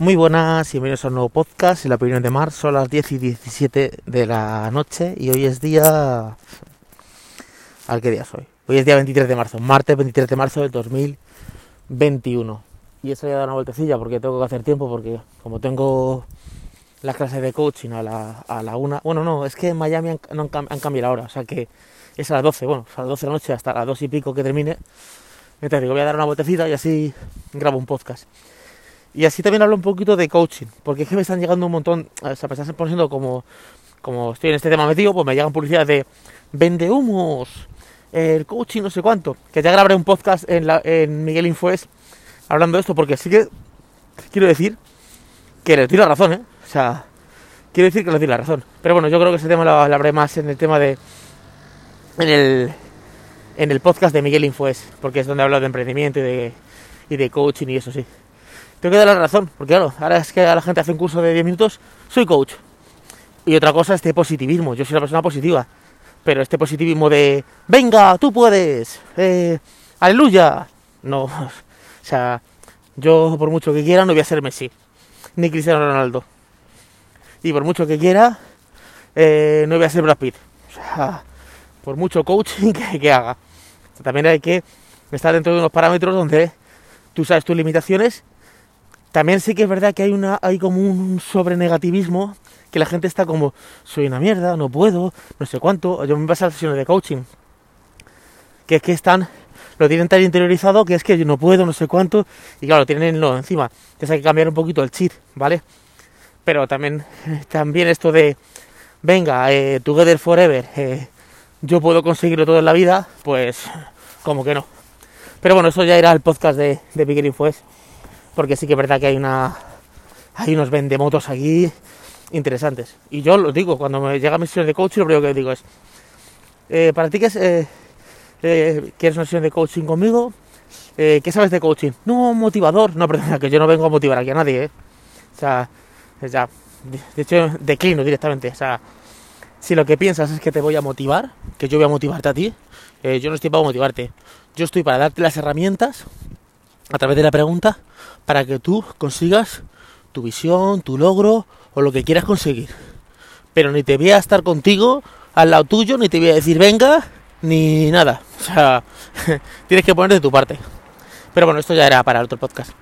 Muy buenas y bienvenidos a un nuevo podcast, en la opinión de Mar, son las 10 y 17 de la noche y hoy es día... ¿Al qué día soy? Hoy es día 23 de marzo, martes 23 de marzo del 2021. Y eso ya da una vueltecilla porque tengo que hacer tiempo porque como tengo las clases de coaching a la, una... Bueno, no, es que en Miami han, no han, han cambiado la hora, o sea que es a las 12, bueno, a las 12 de la noche hasta las 2 y pico que termine. Entonces digo, voy a dar una vueltecita y así grabo un podcast. Y así también hablo un poquito de coaching, porque es que me están llegando un montón, o sea, me están poniendo como, como estoy en este tema metido, pues me llegan publicidades de vende humos, el coaching, no sé cuánto, que ya grabaré un podcast en, la, en Miguel Infoes hablando de esto, porque sí que quiero decir que les doy la razón, ¿eh? O sea, quiero decir que les doy la razón. Pero bueno, yo creo que ese tema lo hablaré más en el tema de, en el, en el podcast de Miguel Infoes, porque es donde hablo de emprendimiento de, y de coaching y eso sí tengo que dar la razón, porque claro, ahora es que la gente hace un curso de 10 minutos, soy coach. Y otra cosa, este positivismo, yo soy una persona positiva, pero este positivismo de, venga, tú puedes, eh, aleluya, no, o sea, yo por mucho que quiera no voy a ser Messi, ni Cristiano Ronaldo. Y por mucho que quiera, eh, no voy a ser Brad Pitt. O sea, por mucho coaching que, que haga. También hay que estar dentro de unos parámetros donde tú sabes tus limitaciones también sí que es verdad que hay una hay como un sobrenegativismo que la gente está como soy una mierda, no puedo, no sé cuánto. Yo me pasa las sesiones de coaching que es que están lo tienen tan interiorizado que es que yo no puedo, no sé cuánto y claro, tienen lo encima. Entonces hay que cambiar un poquito el chip, ¿vale? Pero también también esto de venga, eh, together forever, eh, yo puedo conseguirlo todo en la vida, pues como que no. Pero bueno, eso ya era el podcast de, de Bigger Infoes porque sí que es verdad que hay una hay unos vendemotos aquí interesantes. Y yo lo digo, cuando me llega mi sesión de coaching, lo primero que digo es, eh, para ti que es, eh, eh, ¿quieres una sesión de coaching conmigo? ¿Qué sabes de coaching? No, motivador. No, perdona, que yo no vengo a motivar aquí a nadie. O sea, ya, de hecho, declino directamente. O sea, si lo que piensas es que te voy a motivar, que yo voy a motivarte a ti, yo no estoy para motivarte. Yo estoy para darte las herramientas a través de la pregunta para que tú consigas tu visión, tu logro o lo que quieras conseguir. Pero ni te voy a estar contigo al lado tuyo, ni te voy a decir venga, ni nada. O sea, tienes que poner de tu parte. Pero bueno, esto ya era para otro podcast.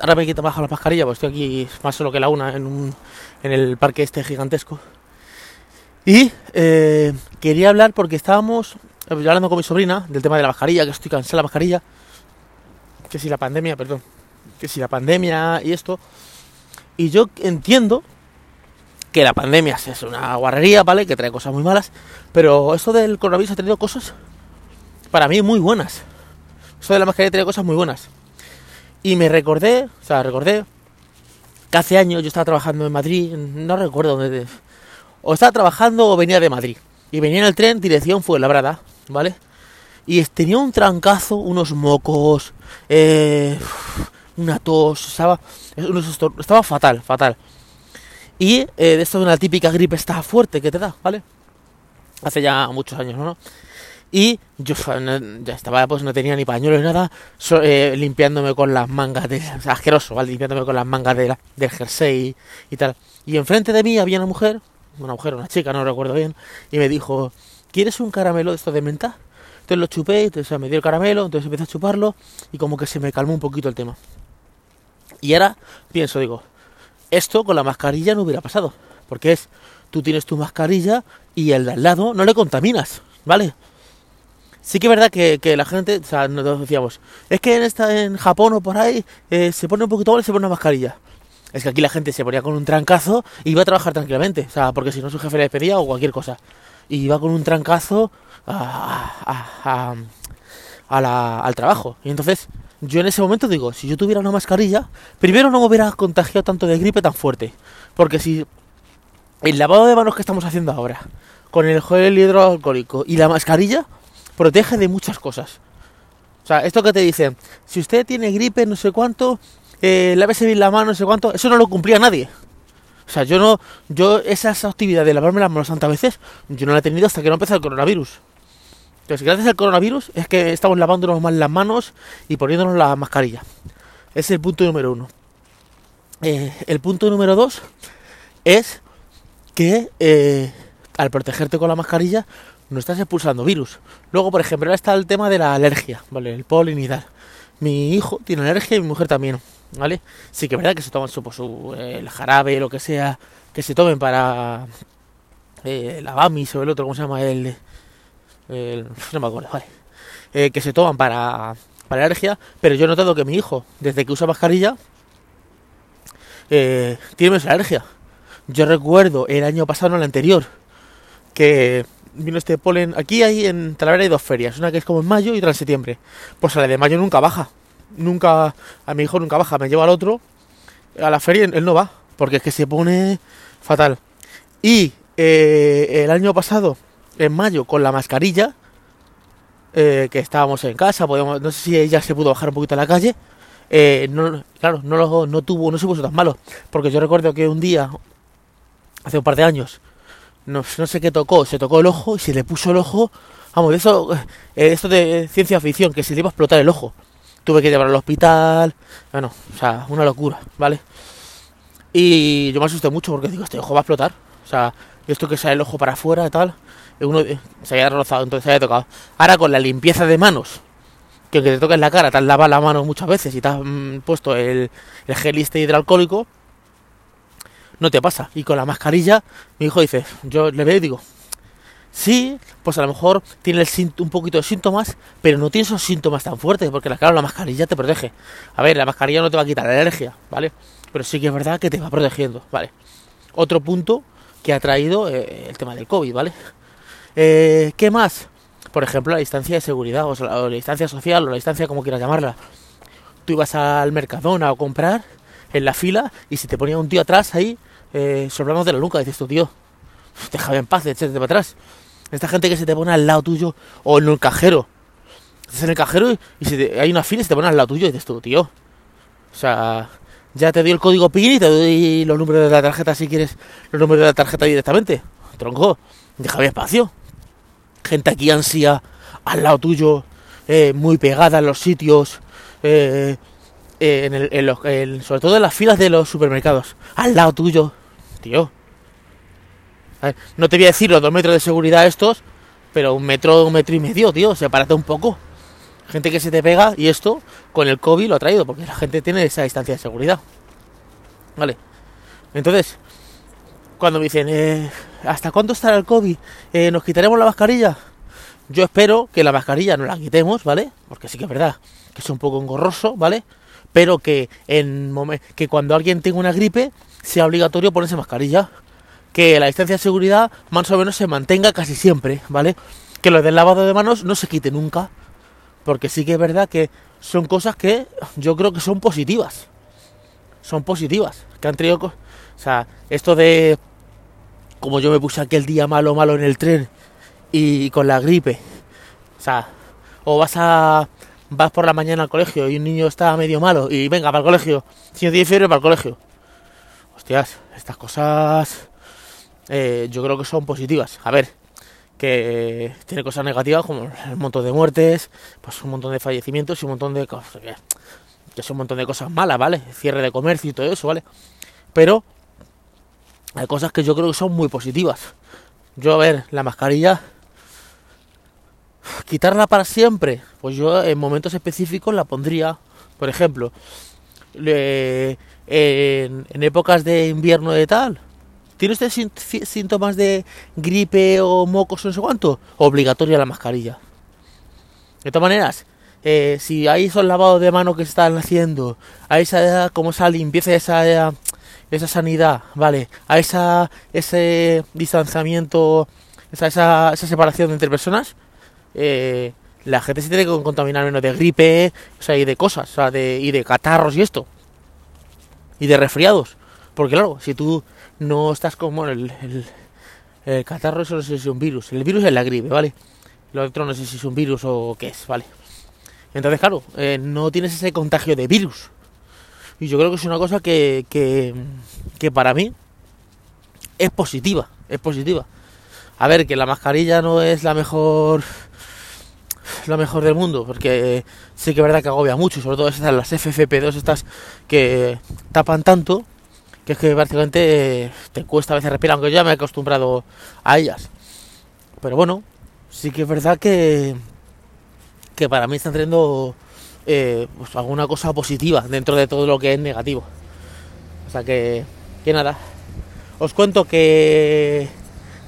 Ahora me quito bajo la mascarilla, pues estoy aquí más solo que la una en, un, en el parque este gigantesco. Y eh, quería hablar porque estábamos hablando con mi sobrina del tema de la mascarilla, que estoy cansada de la mascarilla que si la pandemia, perdón, que si la pandemia y esto. Y yo entiendo que la pandemia es una guarrería, ¿vale? Que trae cosas muy malas, pero esto del coronavirus ha tenido cosas para mí muy buenas. Esto de la mascarilla tenido cosas muy buenas. Y me recordé, o sea, recordé que hace años yo estaba trabajando en Madrid, no recuerdo dónde, o estaba trabajando o venía de Madrid. Y venía en el tren dirección fue Labrada, ¿vale? y tenía un trancazo, unos mocos, eh, una tos, estaba, estaba fatal, fatal. Y eh, de esto de una típica gripe está fuerte que te da, ¿vale? Hace ya muchos años, ¿no? Y yo ya estaba, pues no tenía ni pañuelo ni nada, eh, limpiándome con las mangas de. O asqueroso, ¿vale? Limpiándome con las mangas de del jersey y, y tal. Y enfrente de mí había una mujer, una mujer, una chica, no recuerdo bien, y me dijo: ¿Quieres un caramelo de esto de menta? Entonces lo chupé, entonces me dio el caramelo, entonces empecé a chuparlo y como que se me calmó un poquito el tema. Y ahora pienso, digo, esto con la mascarilla no hubiera pasado, porque es, tú tienes tu mascarilla y el de al lado no le contaminas, ¿vale? Sí que es verdad que, que la gente, o sea, nos decíamos, es que en, esta, en Japón o por ahí eh, se pone un poquito mal y se pone una mascarilla. Es que aquí la gente se ponía con un trancazo y iba a trabajar tranquilamente, o sea, porque si no su jefe le despedía o cualquier cosa. Y iba con un trancazo a, la, al trabajo. Y entonces yo en ese momento digo, si yo tuviera una mascarilla, primero no me hubiera contagiado tanto de gripe tan fuerte. Porque si el lavado de manos que estamos haciendo ahora, con el gel hidroalcohólico y la mascarilla, protege de muchas cosas. O sea, esto que te dicen, si usted tiene gripe, no sé cuánto, eh, lávese bien la mano, no sé cuánto, eso no lo cumplía nadie. O sea, yo no, yo esa actividad de lavarme las manos tantas veces, yo no la he tenido hasta que no empezó el coronavirus. Entonces, gracias al coronavirus es que estamos lavándonos más las manos y poniéndonos la mascarilla. Es el punto número uno. Eh, el punto número dos es que eh, al protegerte con la mascarilla no estás expulsando virus. Luego, por ejemplo, ahora está el tema de la alergia, ¿vale? El polen. Mi hijo tiene alergia y mi mujer también, ¿vale? Sí que es verdad que se toman su, pues, su el jarabe, lo que sea, que se tomen para eh, la BAMIS o el otro, ¿cómo se llama? El, el no me acuerdo, vale. Eh, que se toman para, para alergia, pero yo he notado que mi hijo, desde que usa mascarilla, eh, tiene menos alergia. Yo recuerdo el año pasado, no el anterior, que vino este polen. Aquí hay en Talavera hay dos ferias, una que es como en mayo y otra en septiembre. Pues a la de mayo nunca baja. Nunca, a mi hijo nunca baja, me lleva al otro. A la feria él no va, porque es que se pone fatal. Y eh, el año pasado, en mayo, con la mascarilla, eh, que estábamos en casa, podíamos, no sé si ella se pudo bajar un poquito a la calle. Eh, no, claro, no, lo, no tuvo, no se puso tan malo. Porque yo recuerdo que un día, hace un par de años, no, no sé qué tocó, se tocó el ojo y se le puso el ojo. Vamos, eso, eh, esto de ciencia ficción, que se le iba a explotar el ojo. Tuve que llevarlo al hospital. Bueno, o sea, una locura, ¿vale? Y yo me asusté mucho porque digo, este ojo va a explotar. O sea, esto que sale el ojo para afuera y tal. Uno se había rozado, entonces se había tocado. Ahora con la limpieza de manos, que aunque te toques la cara, te has lavado la mano muchas veces y te has mm, puesto el, el gel este hidroalcohólico, no te pasa. Y con la mascarilla, mi hijo dice, yo le veo y digo, sí, pues a lo mejor tiene un poquito de síntomas, pero no tiene esos síntomas tan fuertes, porque la- claro, la mascarilla te protege. A ver, la mascarilla no te va a quitar la alergia, ¿vale? Pero sí que es verdad que te va protegiendo, ¿vale? Otro punto que ha traído eh, el tema del COVID, ¿vale? Eh, ¿Qué más? Por ejemplo, la distancia de seguridad, o, la distancia social, o la distancia como quieras llamarla. Tú ibas al Mercadona a comprar en la fila y si te ponía un tío atrás ahí, eh, de la nuca, dices tú, tío, déjame en paz, échate para atrás. Esta gente que se te pone al lado tuyo, o en el cajero. Estás en el cajero y, si hay una fila se te pone al lado tuyo, y dices tú, tío. O sea, ya te doy el código PIN y te doy los números de la tarjeta si quieres los números de la tarjeta directamente. Tronco, déjame espacio. Gente aquí ansía al lado tuyo, eh, muy pegada en los sitios, eh, eh, en el- sobre todo en las filas de los supermercados, al lado tuyo, tío. No te voy a decir los dos metros de seguridad estos, pero un metro, un metro y medio, tío, sepárate un poco. Gente que se te pega y esto con el COVID lo ha traído, porque la gente tiene esa distancia de seguridad. Vale. Entonces, cuando me dicen, eh, ¿hasta cuándo estará el COVID? Eh, ¿Nos quitaremos la mascarilla? Yo espero que la mascarilla no la quitemos, ¿vale? Porque sí que es verdad que es un poco engorroso, ¿vale? Pero que en que cuando alguien tenga una gripe sea obligatorio ponerse mascarilla. Que la distancia de seguridad más o menos se mantenga casi siempre, ¿vale? Que lo del lavado de manos no se quite nunca. Porque sí que es verdad que son cosas que yo creo que son positivas. Son positivas. Que han traído... O sea, esto de... Como yo me puse aquel día malo, malo en el tren y con la gripe. O sea, o vas a... Vas por la mañana al colegio y un niño está medio malo y venga, para el colegio. Si no tiene fiebre, para el colegio. Hostias, estas cosas... eh, yo creo que son positivas. A ver, que tiene cosas negativas como el montón de muertes, pues un montón de fallecimientos y un montón de cosas que, son un montón de cosas malas, ¿vale? Cierre de comercio y todo eso, ¿vale? Pero hay cosas que yo creo que son muy positivas. Yo, a ver, la mascarilla, quitarla para siempre, pues yo en momentos específicos la pondría, por ejemplo, en, en épocas de invierno de tal, ¿Tiene usted síntomas de gripe o mocos o no sé cuánto? Obligatoria la mascarilla. De todas maneras, eh, si hay esos lavados de mano que se están haciendo, a esa como esa limpieza, esa esa sanidad, vale, a esa ese distanciamiento, esa, esa, esa separación entre personas, eh, la gente se tiene que contaminar menos de gripe, o sea, y de cosas, o sea, de, y de catarros y esto, y de resfriados. Porque claro, si tú no estás como el, el, el catarro, eso no sé si es un virus. El virus es la gripe, ¿vale? Lo otro no sé si es un virus o qué es, ¿vale? Entonces, claro, eh, no tienes ese contagio de virus. Y yo creo que es una cosa que, que, que para mí es positiva, es positiva. A ver, que la mascarilla no es la mejor lo mejor del mundo, porque sí que es verdad que agobia mucho, sobre todo estas, las FFP2, estas que tapan tanto, que es que prácticamente te cuesta a veces respirar, aunque yo ya me he acostumbrado a ellas. Pero bueno, sí que es verdad que, que para mí están teniendo eh, pues alguna cosa positiva dentro de todo lo que es negativo. O sea que, que nada, os cuento que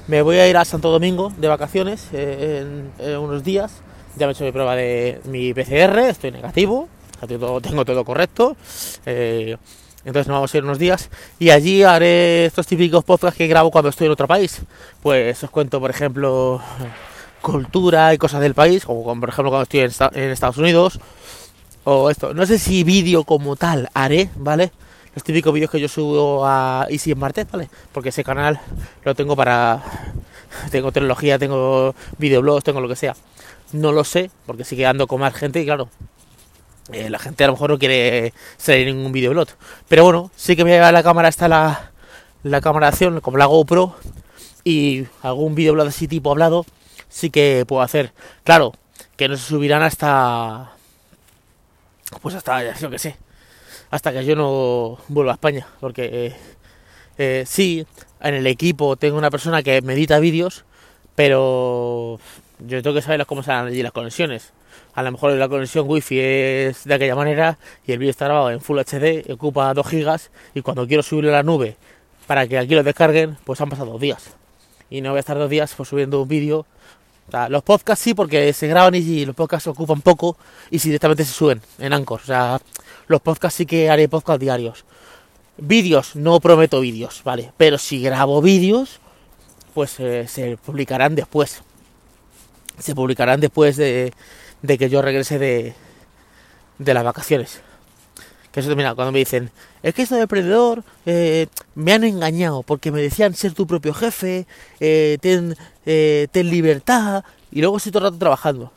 me voy a ir a Santo Domingo de vacaciones eh, en, unos días. Ya me he hecho mi prueba de mi PCR, estoy negativo, tengo todo correcto. Eh, entonces nos vamos a ir unos días y allí haré estos típicos podcasts que grabo cuando estoy en otro país. Pues os cuento, por ejemplo, cultura y cosas del país, como por ejemplo cuando estoy en, Estados Unidos. O esto, no sé si vídeo como tal haré, ¿vale? los típicos vídeos que yo subo a Easy en Marte, ¿vale? Porque ese canal lo tengo para... Tengo tecnología, tengo videoblogs, tengo lo que sea. No lo sé, porque sigue ando con más gente y claro, eh, la gente a lo mejor no quiere salir ningún videoblog. Pero bueno, sí que me lleva la cámara está la, la cámara de acción, como la GoPro, y algún videoblog así tipo hablado, sí que puedo hacer. Claro, que no se subirán hasta... Pues hasta, yo que sé, hasta que yo no vuelva a España, porque eh, sí, en el equipo tengo una persona que me edita vídeos, pero yo tengo que saber cómo se allí las conexiones. A lo mejor la conexión wifi es de aquella manera y el vídeo está grabado en Full HD, ocupa 2 gigas y cuando quiero subirlo a la nube para que aquí lo descarguen, pues han pasado dos días. Y no voy a estar dos días pues, subiendo un vídeo. los podcasts sí, porque se graban y los podcasts ocupan poco y si directamente se suben en Anchor. O sea, los podcasts sí que haré podcast diarios. Vídeos, no prometo vídeos, ¿vale? Pero si grabo vídeos, pues eh, se publicarán después. Se publicarán después de, que yo regrese de, de las vacaciones. Que eso mira, cuando me dicen, es que esto de emprendedor eh, me han engañado porque me decían ser tu propio jefe, eh, ten, ten libertad y luego estoy todo el rato trabajando.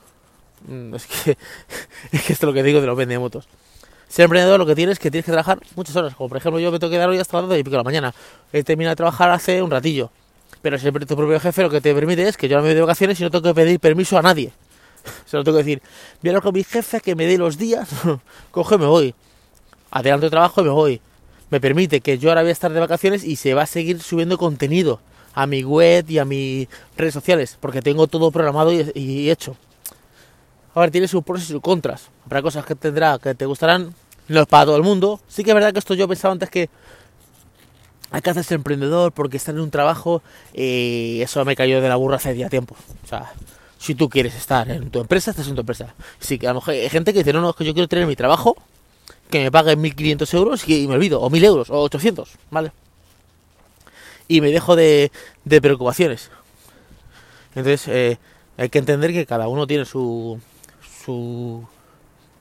Mm, es que, es que esto es lo que digo de los vendemotos. Ser emprendedor lo que tienes es que tienes que trabajar muchas horas. Como por ejemplo yo me tengo que dar hoy hasta las 12 y pico de la mañana. He terminado de trabajar hace un ratillo. Pero siempre tu propio jefe lo que te permite es que yo no me voy de vacaciones y no tengo que pedir permiso a nadie. Se lo tengo que decir. Voy a hablar con mi jefe que me dé los días. Coge me voy. Adelanto el trabajo y me voy. Me permite que yo ahora voy a estar de vacaciones y se va a seguir subiendo contenido a mi web y a mis redes sociales. Porque tengo todo programado y, hecho. A ver, tiene sus pros y sus contras. Habrá cosas que tendrá que te gustarán, no es para todo el mundo. Sí que es verdad que esto yo pensaba antes que hay que hacerse emprendedor porque estar en un trabajo y eso me cayó de la burra hace ya tiempo. O sea, si tú quieres estar en tu empresa, estás en tu empresa. Sí que a lo mejor hay gente que dice, no, no, es que yo quiero tener mi trabajo, que me paguen 1.500 euros y me olvido, o 1.000 euros, o 800, ¿vale? Y me dejo de, de preocupaciones. Entonces, eh, hay que entender que cada uno tiene su, su,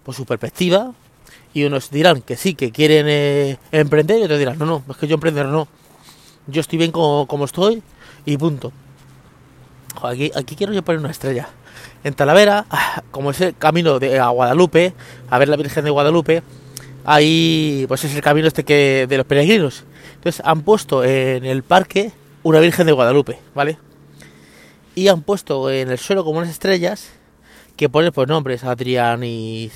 pues, su perspectiva y unos dirán que sí, que quieren eh, emprender y otros dirán, no, no, es que yo emprender no. Yo estoy bien como, como estoy y punto. Aquí, aquí quiero yo poner una estrella. En Talavera, como es el camino de a Guadalupe, a ver la Virgen de Guadalupe, ahí pues es el camino este que de los peregrinos. Entonces han puesto en el parque una Virgen de Guadalupe, ¿vale? Y han puesto en el suelo como unas estrellas que ponen pues nombres, Adrián y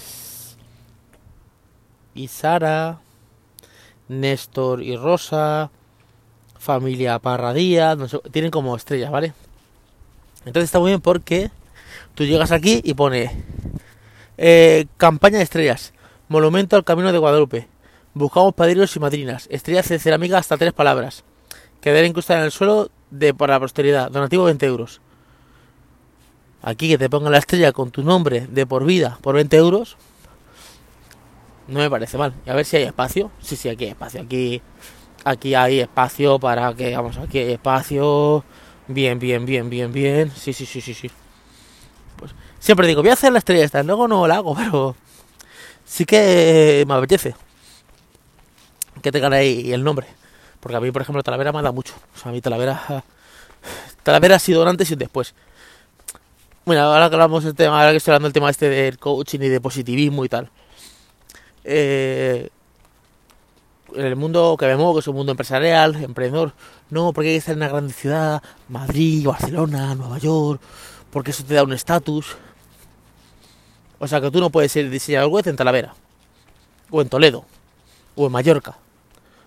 y Sara, Néstor y Rosa, familia Parradía, tienen como estrellas, ¿vale? Entonces está muy bien porque tú llegas aquí y pone eh, campaña de estrellas, monumento al camino de Guadalupe, buscamos padrinos y madrinas, estrellas de cerámica hasta tres palabras, quedar incrustada en el suelo de para la posteridad, donativo 20 euros. Aquí que te pongan la estrella con tu nombre de por vida por 20 euros, no me parece mal. Y a ver si hay espacio. Sí, sí, aquí hay espacio. Aquí, aquí hay espacio para que, vamos, aquí hay espacio. Bien, bien, bien, bien, bien. Sí, sí, sí, sí, sí. Pues siempre digo, voy a hacer la estrella esta. Luego no la hago, pero sí que me apetece que tengan ahí el nombre. Porque a mí, por ejemplo, Talavera me da mucho. O sea, a mí Talavera... Talavera ha sido antes y después. Bueno, ahora que hablamos del tema, ahora que estoy hablando del tema este del coaching y de positivismo y tal eh, el mundo que muevo, que es un mundo empresarial, emprendedor, no, porque hay que estar en una gran ciudad, Madrid, Barcelona, Nueva York, porque eso te da un estatus. O sea que tú no puedes ser diseñador web en Talavera, o en Toledo, o en Mallorca,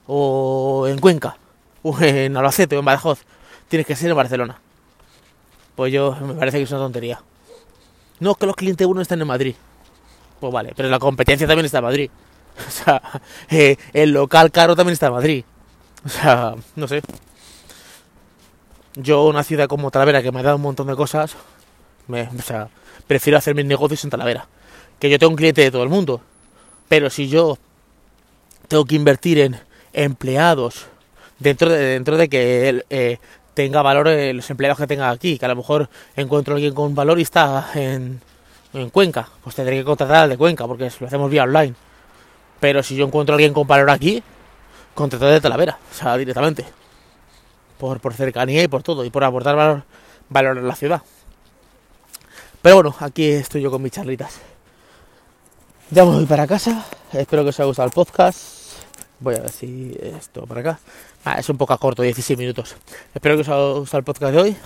o en Cuenca, o en Albacete, o en Badajoz. Tienes que ser en Barcelona. Pues yo me parece que es una tontería. No, que los clientes uno están en Madrid. Pues vale, pero la competencia también está en Madrid. O sea, eh, el local caro también está en Madrid. O sea, no sé. Yo, una ciudad como Talavera, que me ha dado un montón de cosas, me, o sea, prefiero hacer mis negocios en Talavera. Que yo tengo un cliente de todo el mundo. Pero si yo tengo que invertir en empleados dentro de, dentro de que eh, tenga valor eh, los empleados que tenga aquí, que a lo mejor encuentro a alguien con valor y está en, en Cuenca, pues tendré que contratar al de Cuenca porque lo hacemos vía online. Pero si yo encuentro a alguien con valor aquí, contrataré de Talavera, o sea, directamente. Por, por cercanía y por todo, y por aportar valor, valor a la ciudad. Pero bueno, aquí estoy yo con mis charlitas. Ya me voy para casa. Espero que os haya gustado el podcast. Voy a ver si esto para acá. Ah, es un poco corto, 16 minutos. Espero que os haya gustado el podcast de hoy.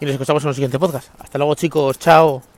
Y nos escuchamos en el siguiente podcast. Hasta luego chicos, chao.